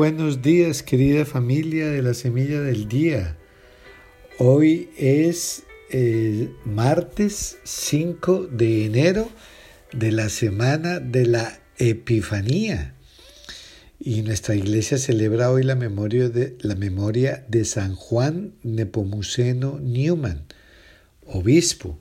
Buenos días querida familia de la Semilla del Día. Hoy es eh, martes 5 de enero de la semana de la Epifanía. Y nuestra iglesia celebra hoy la memoria de, la memoria de San Juan Nepomuceno Newman, obispo.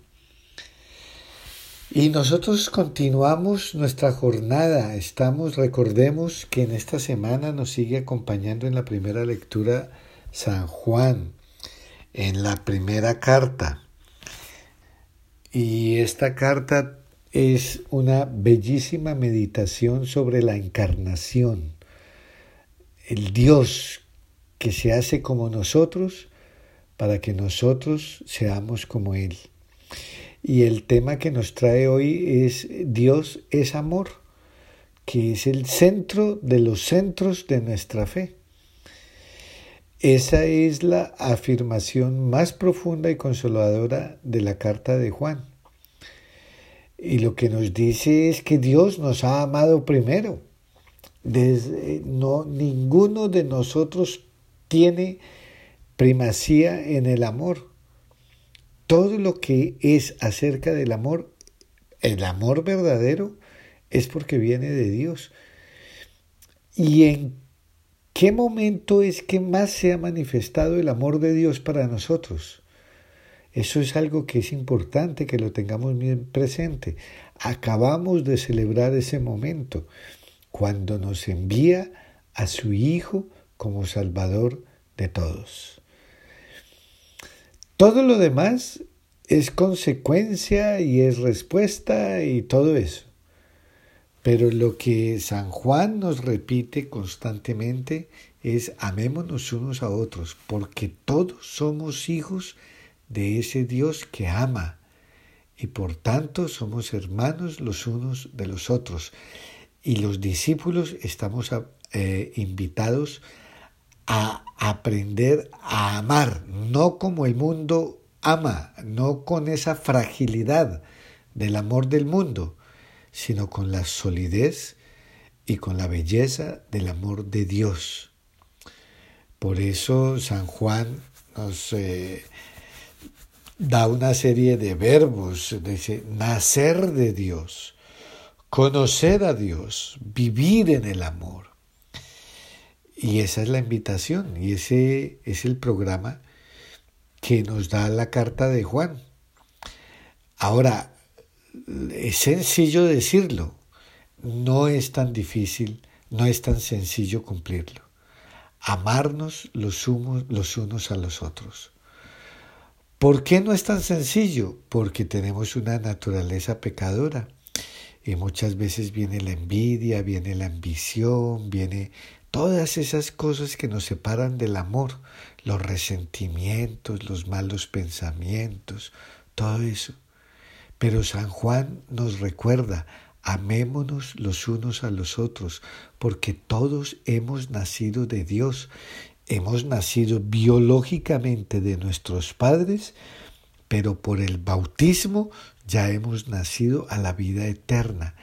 Y nosotros continuamos nuestra jornada. Estamos, recordemos que en esta semana nos sigue acompañando en la primera lectura San Juan, en la primera carta. Y esta carta es una bellísima meditación sobre la encarnación, el Dios que se hace como nosotros para que nosotros seamos como Él. Y el tema que nos trae hoy es Dios es amor, que es el centro de los centros de nuestra fe. Esa es la afirmación más profunda y consoladora de la carta de Juan. Y lo que nos dice es que Dios nos ha amado primero. Desde, no, ninguno de nosotros tiene primacía en el amor todo lo que es acerca del amor, el amor verdadero, es porque viene de Dios. ¿Y en qué momento es que más se ha manifestado el amor de Dios para nosotros? Eso es algo que es importante que lo tengamos bien presente. Acabamos de celebrar ese momento cuando nos envía a su Hijo como Salvador de todos. Todo lo demás es consecuencia y es respuesta y todo eso. Pero lo que San Juan nos repite constantemente es amémonos unos a otros, porque todos somos hijos de ese Dios que ama y por tanto somos hermanos los unos de los otros. Y los discípulos estamos eh, invitados a aprender a amar, no como el mundo ama, no con esa fragilidad del amor del mundo, sino con la solidez y con la belleza del amor de Dios. Por eso San Juan nos eh, da una serie de verbos, dice, nacer de Dios, conocer a Dios, vivir en el amor. Y esa es la invitación y ese es el programa que nos da la carta de Juan. Ahora, es sencillo decirlo, no es tan difícil, no es tan sencillo cumplirlo. Amarnos los, los unos a los otros. ¿Por qué no es tan sencillo? Porque tenemos una naturaleza pecadora y muchas veces viene la envidia, viene la ambición, viene todas esas cosas que nos separan del amor, los resentimientos, los malos pensamientos, todo eso. Pero San Juan nos recuerda, amémonos los unos a los otros, porque todos hemos nacido de Dios, hemos nacido biológicamente de nuestros padres, pero por el bautismo ya hemos nacido a la vida eterna.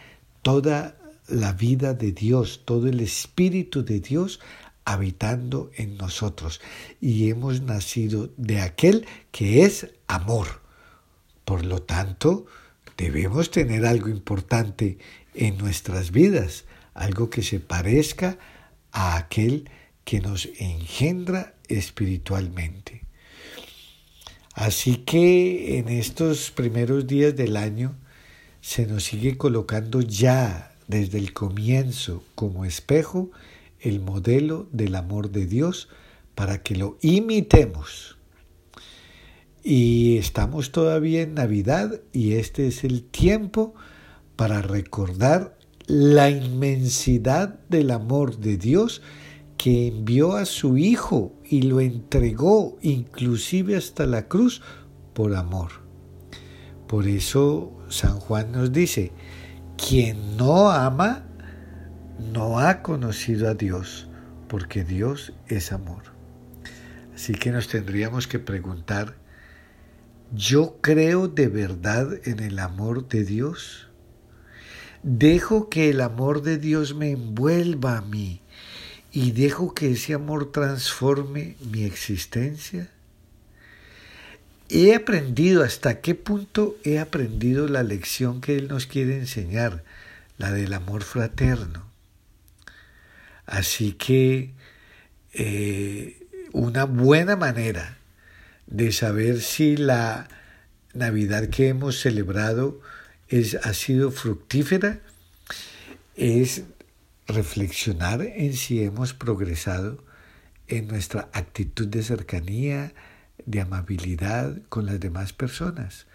Toda la vida de Dios, todo el Espíritu de Dios habitando en nosotros. Y hemos nacido de aquel que es amor. Por lo tanto, debemos tener algo importante en nuestras vidas, algo que se parezca a aquel que nos engendra espiritualmente. Así que en estos primeros días del año se nos sigue colocando ya desde el comienzo como espejo el modelo del amor de Dios para que lo imitemos. Y estamos todavía en Navidad y este es el tiempo para recordar la inmensidad del amor de Dios que envió a su Hijo y lo entregó inclusive hasta la cruz por amor. Por eso San Juan nos dice, quien no ama no ha conocido a Dios, porque Dios es amor. Así que nos tendríamos que preguntar, ¿yo creo de verdad en el amor de Dios? ¿Dejo que el amor de Dios me envuelva a mí y dejo que ese amor transforme mi existencia? He aprendido hasta qué punto he aprendido la lección que Él nos quiere enseñar, la del amor fraterno. Así que eh, una buena manera de saber si la Navidad que hemos celebrado es, ha sido fructífera es reflexionar en si hemos progresado en nuestra actitud de cercanía, de amabilidad con las demás personas.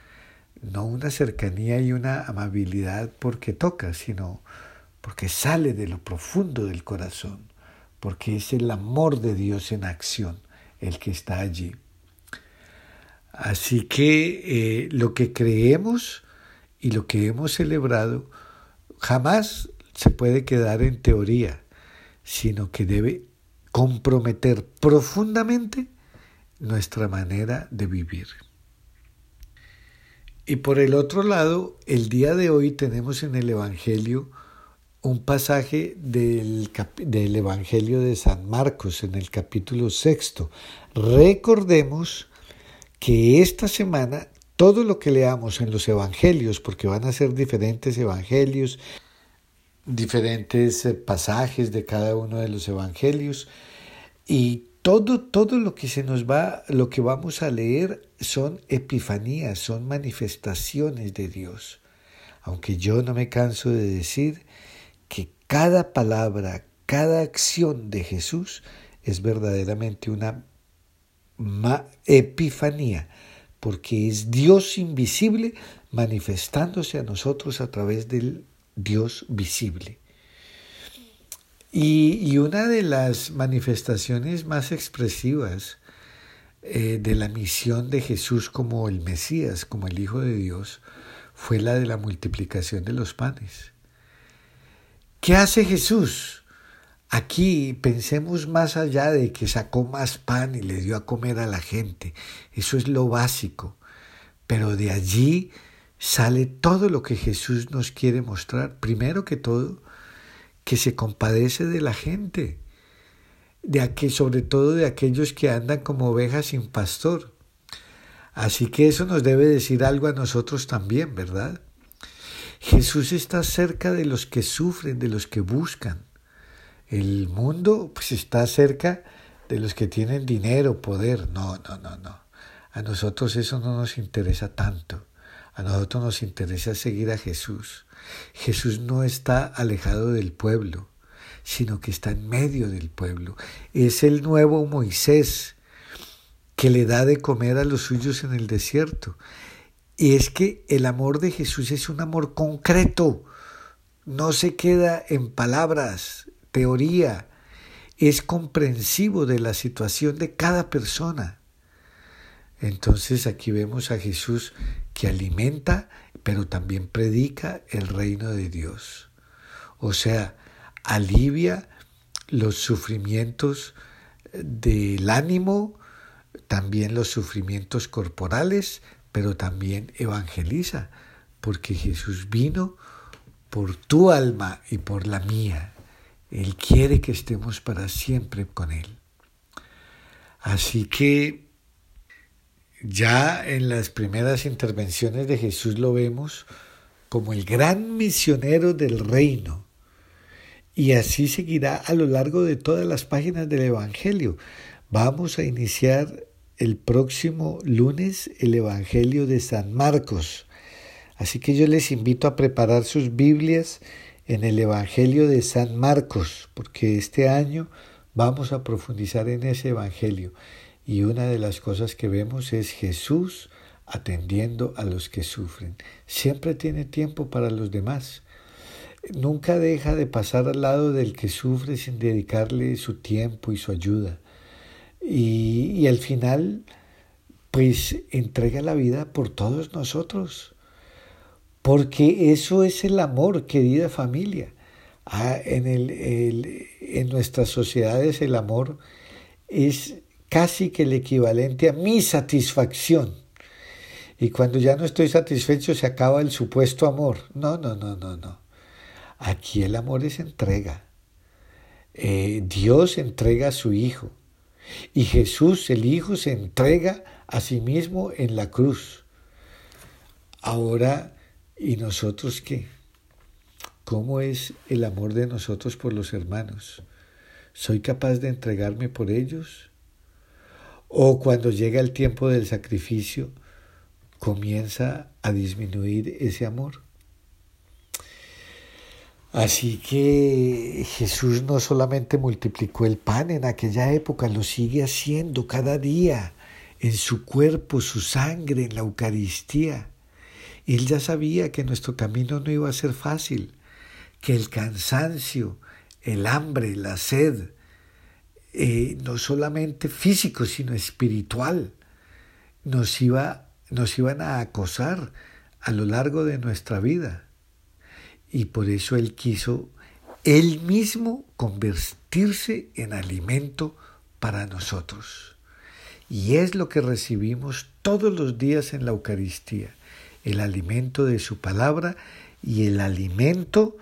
No una cercanía y una amabilidad porque toca, sino porque sale de lo profundo del corazón, porque es el amor de Dios en acción el que está allí. Así que eh, lo que creemos y lo que hemos celebrado jamás se puede quedar en teoría, sino que debe comprometer profundamente nuestra manera de vivir. Y por el otro lado, el día de hoy tenemos en el Evangelio un pasaje del, del, Evangelio de San Marcos en el capítulo sexto. Recordemos que esta semana todo lo que leamos en los Evangelios, porque van a ser diferentes Evangelios, diferentes eh, pasajes de cada uno de los Evangelios, y todo, todo lo que se nos va, lo que vamos a leer son epifanías, son manifestaciones de Dios. Aunque yo no me canso de decir que cada palabra, cada acción de Jesús es verdaderamente una epifanía, porque es Dios invisible manifestándose a nosotros a través del Dios visible. Y, una de las manifestaciones más expresivas eh, de la misión de Jesús como el Mesías, como el Hijo de Dios, fue la de la multiplicación de los panes. ¿Qué hace Jesús? Aquí pensemos más allá de que sacó más pan y le dio a comer a la gente. Eso es lo básico. Pero de allí sale todo lo que Jesús nos quiere mostrar. Primero que todo, que se compadece de la gente, de sobre todo de aquellos que andan como ovejas sin pastor. Así que eso nos debe decir algo a nosotros también, ¿verdad? Jesús está cerca de los que sufren, de los que buscan. El mundo pues está cerca de los que tienen dinero, poder. No, no, no, no. A nosotros eso no nos interesa tanto. A nosotros nos interesa seguir a Jesús. Jesús no está alejado del pueblo, sino que está en medio del pueblo. Es el nuevo Moisés que le da de comer a los suyos en el desierto. Y es que el amor de Jesús es un amor concreto, no se queda en palabras, teoría, es comprensivo de la situación de cada persona. Entonces aquí vemos a Jesús que alimenta pero también predica el reino de Dios. O sea, alivia los sufrimientos del ánimo, también los sufrimientos corporales, pero también evangeliza, porque Jesús vino por tu alma y por la mía. Él quiere que estemos para siempre con Él. Así que ya en las primeras intervenciones de Jesús lo vemos como el gran misionero del reino. Y así seguirá a lo largo de todas las páginas del Evangelio. Vamos a iniciar el próximo lunes el Evangelio de San Marcos. Así que yo les invito a preparar sus Biblias en el Evangelio de San Marcos, porque este año vamos a profundizar en ese Evangelio. Y una de las cosas que vemos es Jesús atendiendo a los que sufren. Siempre tiene tiempo para los demás. Nunca deja de pasar al lado del que sufre sin dedicarle su tiempo y su ayuda. Y, y al final, pues entrega la vida por todos nosotros. Porque eso es el amor, querida familia. Ah, en, el, el, en nuestras sociedades el amor es casi que el equivalente a mi satisfacción. Y cuando ya no estoy satisfecho se acaba el supuesto amor. No, no, no, no, no. Aquí el amor es entrega. eh, Dios entrega a su Hijo y Jesús, el Hijo, se entrega a sí mismo en la cruz. Ahora, ¿y nosotros qué? ¿Cómo es el amor de nosotros por los hermanos? ¿Soy capaz de entregarme por ellos? ¿O cuando llega el tiempo del sacrificio, comienza a disminuir ese amor? Así que Jesús no solamente multiplicó el pan en aquella época, lo sigue haciendo cada día en su cuerpo, su sangre, en la Eucaristía. Él ya sabía que nuestro camino no iba a ser fácil, que el cansancio, el hambre, la sed, eh, no solamente físico, sino espiritual, nos, iba, nos iban a acosar a lo largo de nuestra vida. Y por eso Él quiso Él mismo convertirse en alimento para nosotros. Y es lo que recibimos todos los días en la Eucaristía, el alimento de su palabra y el alimento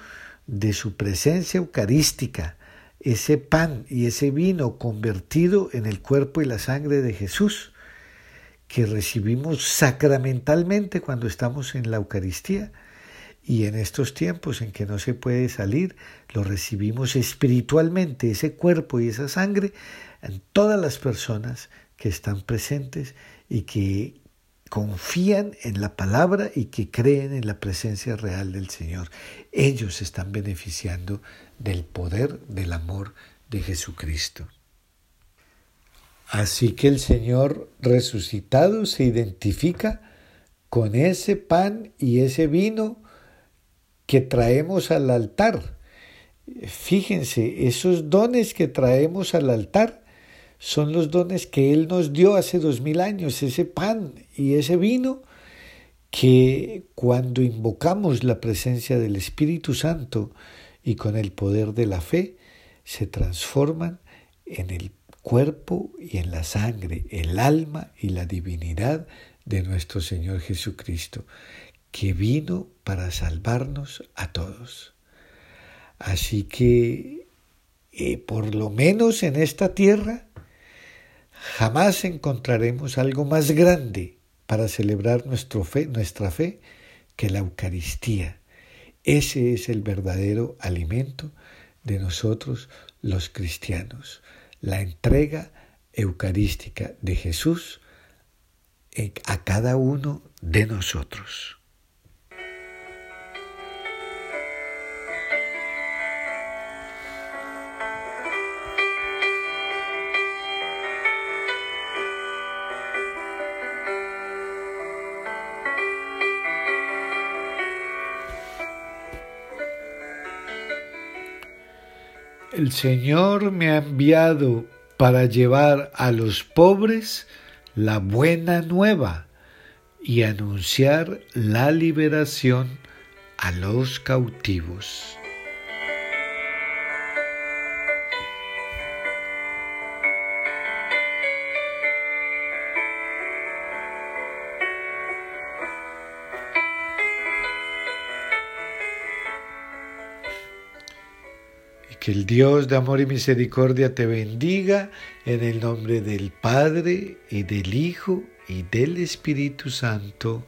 de su presencia eucarística, ese pan y ese vino convertido en el cuerpo y la sangre de Jesús, que recibimos sacramentalmente cuando estamos en la Eucaristía y en estos tiempos en que no se puede salir, lo recibimos espiritualmente, ese cuerpo y esa sangre, en todas las personas que están presentes y que confían en la palabra y que creen en la presencia real del Señor. Ellos están beneficiando del poder del amor de Jesucristo. Así que el Señor resucitado se identifica con ese pan y ese vino que traemos al altar. Fíjense, esos dones que traemos al altar son los dones que Él nos dio hace dos mil años, ese pan y ese vino que cuando invocamos la presencia del Espíritu Santo y con el poder de la fe, se transforman en el cuerpo y en la sangre, el alma y la divinidad de nuestro Señor Jesucristo que vino para salvarnos a todos. Así que, eh, por lo menos en esta tierra, jamás encontraremos algo más grande para celebrar nuestro fe, nuestra fe que la Eucaristía. Ese es el verdadero alimento de nosotros los cristianos, la entrega eucarística de Jesús a cada uno de nosotros. El Señor me ha enviado para llevar a los pobres la buena nueva y anunciar la liberación a los cautivos. Que el Dios de amor y misericordia te bendiga en el nombre del Padre y del Hijo y del Espíritu Santo.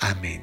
Amén.